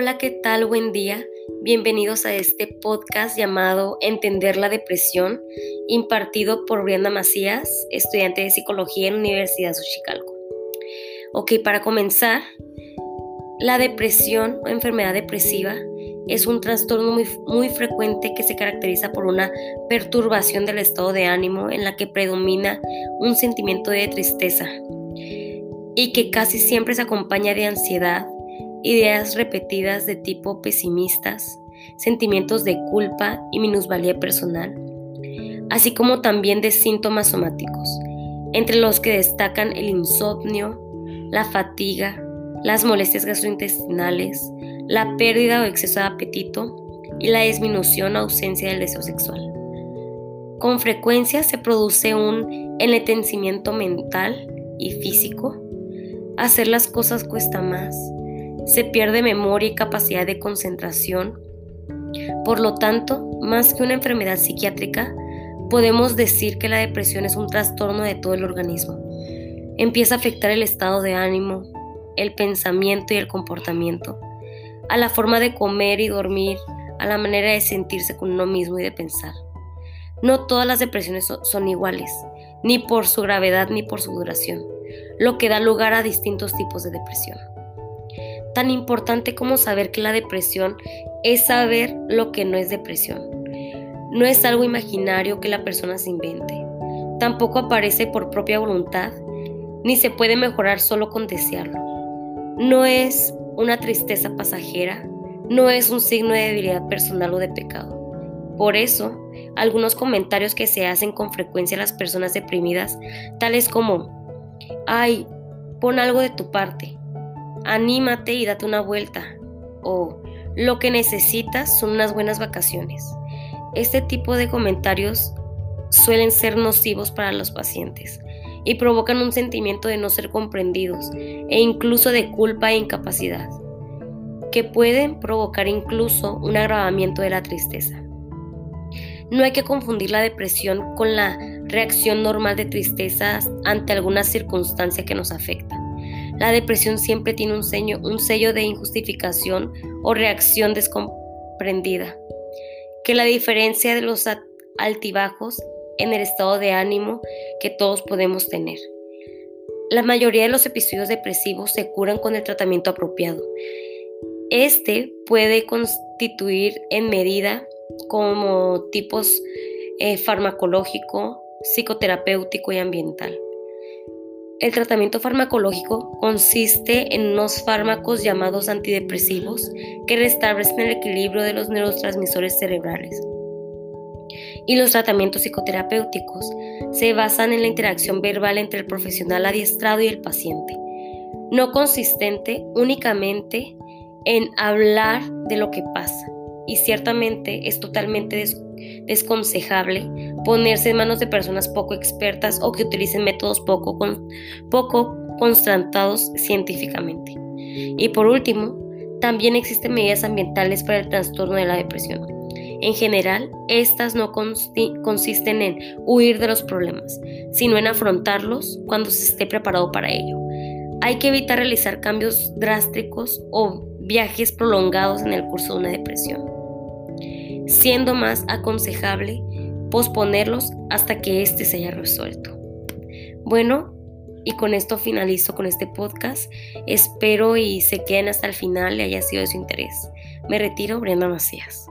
Hola, ¿qué tal? Buen día. Bienvenidos a este podcast llamado Entender la Depresión, impartido por Brianda Macías, estudiante de psicología en Universidad de Xochicalco. Ok, para comenzar, la depresión o enfermedad depresiva es un trastorno muy, muy frecuente que se caracteriza por una perturbación del estado de ánimo en la que predomina un sentimiento de tristeza y que casi siempre se acompaña de ansiedad, ideas repetidas de tipo pesimistas, sentimientos de culpa y minusvalía personal, así como también de síntomas somáticos, entre los que destacan el insomnio, la fatiga, las molestias gastrointestinales, la pérdida o exceso de apetito y la disminución o ausencia del deseo sexual. Con frecuencia se produce un enletecimiento mental y físico. Hacer las cosas cuesta más, se pierde memoria y capacidad de concentración. Por lo tanto, más que una enfermedad psiquiátrica, podemos decir que la depresión es un trastorno de todo el organismo. Empieza a afectar el estado de ánimo, el pensamiento y el comportamiento, a la forma de comer y dormir, a la manera de sentirse con uno mismo y de pensar. No todas las depresiones son iguales, ni por su gravedad ni por su duración, lo que da lugar a distintos tipos de depresión tan importante como saber que la depresión es saber lo que no es depresión. No es algo imaginario que la persona se invente. Tampoco aparece por propia voluntad, ni se puede mejorar solo con desearlo. No es una tristeza pasajera, no es un signo de debilidad personal o de pecado. Por eso, algunos comentarios que se hacen con frecuencia a las personas deprimidas, tales como, ay, pon algo de tu parte, anímate y date una vuelta. O lo que necesitas son unas buenas vacaciones. Este tipo de comentarios suelen ser nocivos para los pacientes y provocan un sentimiento de no ser comprendidos e incluso de culpa e incapacidad, que pueden provocar incluso un agravamiento de la tristeza. No hay que confundir la depresión con la reacción normal de tristeza ante alguna circunstancia que nos afecta. La depresión siempre tiene un, un sello de injustificación o reacción descomprendida, que la diferencia de los altibajos en el estado de ánimo que todos podemos tener. La mayoría de los episodios depresivos se curan con el tratamiento apropiado. Este puede constituir en medida como tipos eh, farmacológico, psicoterapéutico y ambiental. El tratamiento farmacológico consiste en unos fármacos llamados antidepresivos que restablecen el equilibrio de los neurotransmisores cerebrales. Y los tratamientos psicoterapéuticos se basan en la interacción verbal entre el profesional adiestrado y el paciente, no consistente únicamente en hablar de lo que pasa. Y ciertamente es totalmente desconsejable ponerse en manos de personas poco expertas o que utilicen métodos poco, poco constatados científicamente. Y por último, también existen medidas ambientales para el trastorno de la depresión. En general, estas no consisten en huir de los problemas, sino en afrontarlos cuando se esté preparado para ello. Hay que evitar realizar cambios drásticos o viajes prolongados en el curso de una depresión siendo más aconsejable posponerlos hasta que éste se haya resuelto. Bueno, y con esto finalizo con este podcast. Espero y se queden hasta el final y haya sido de su interés. Me retiro, Brenda Macías.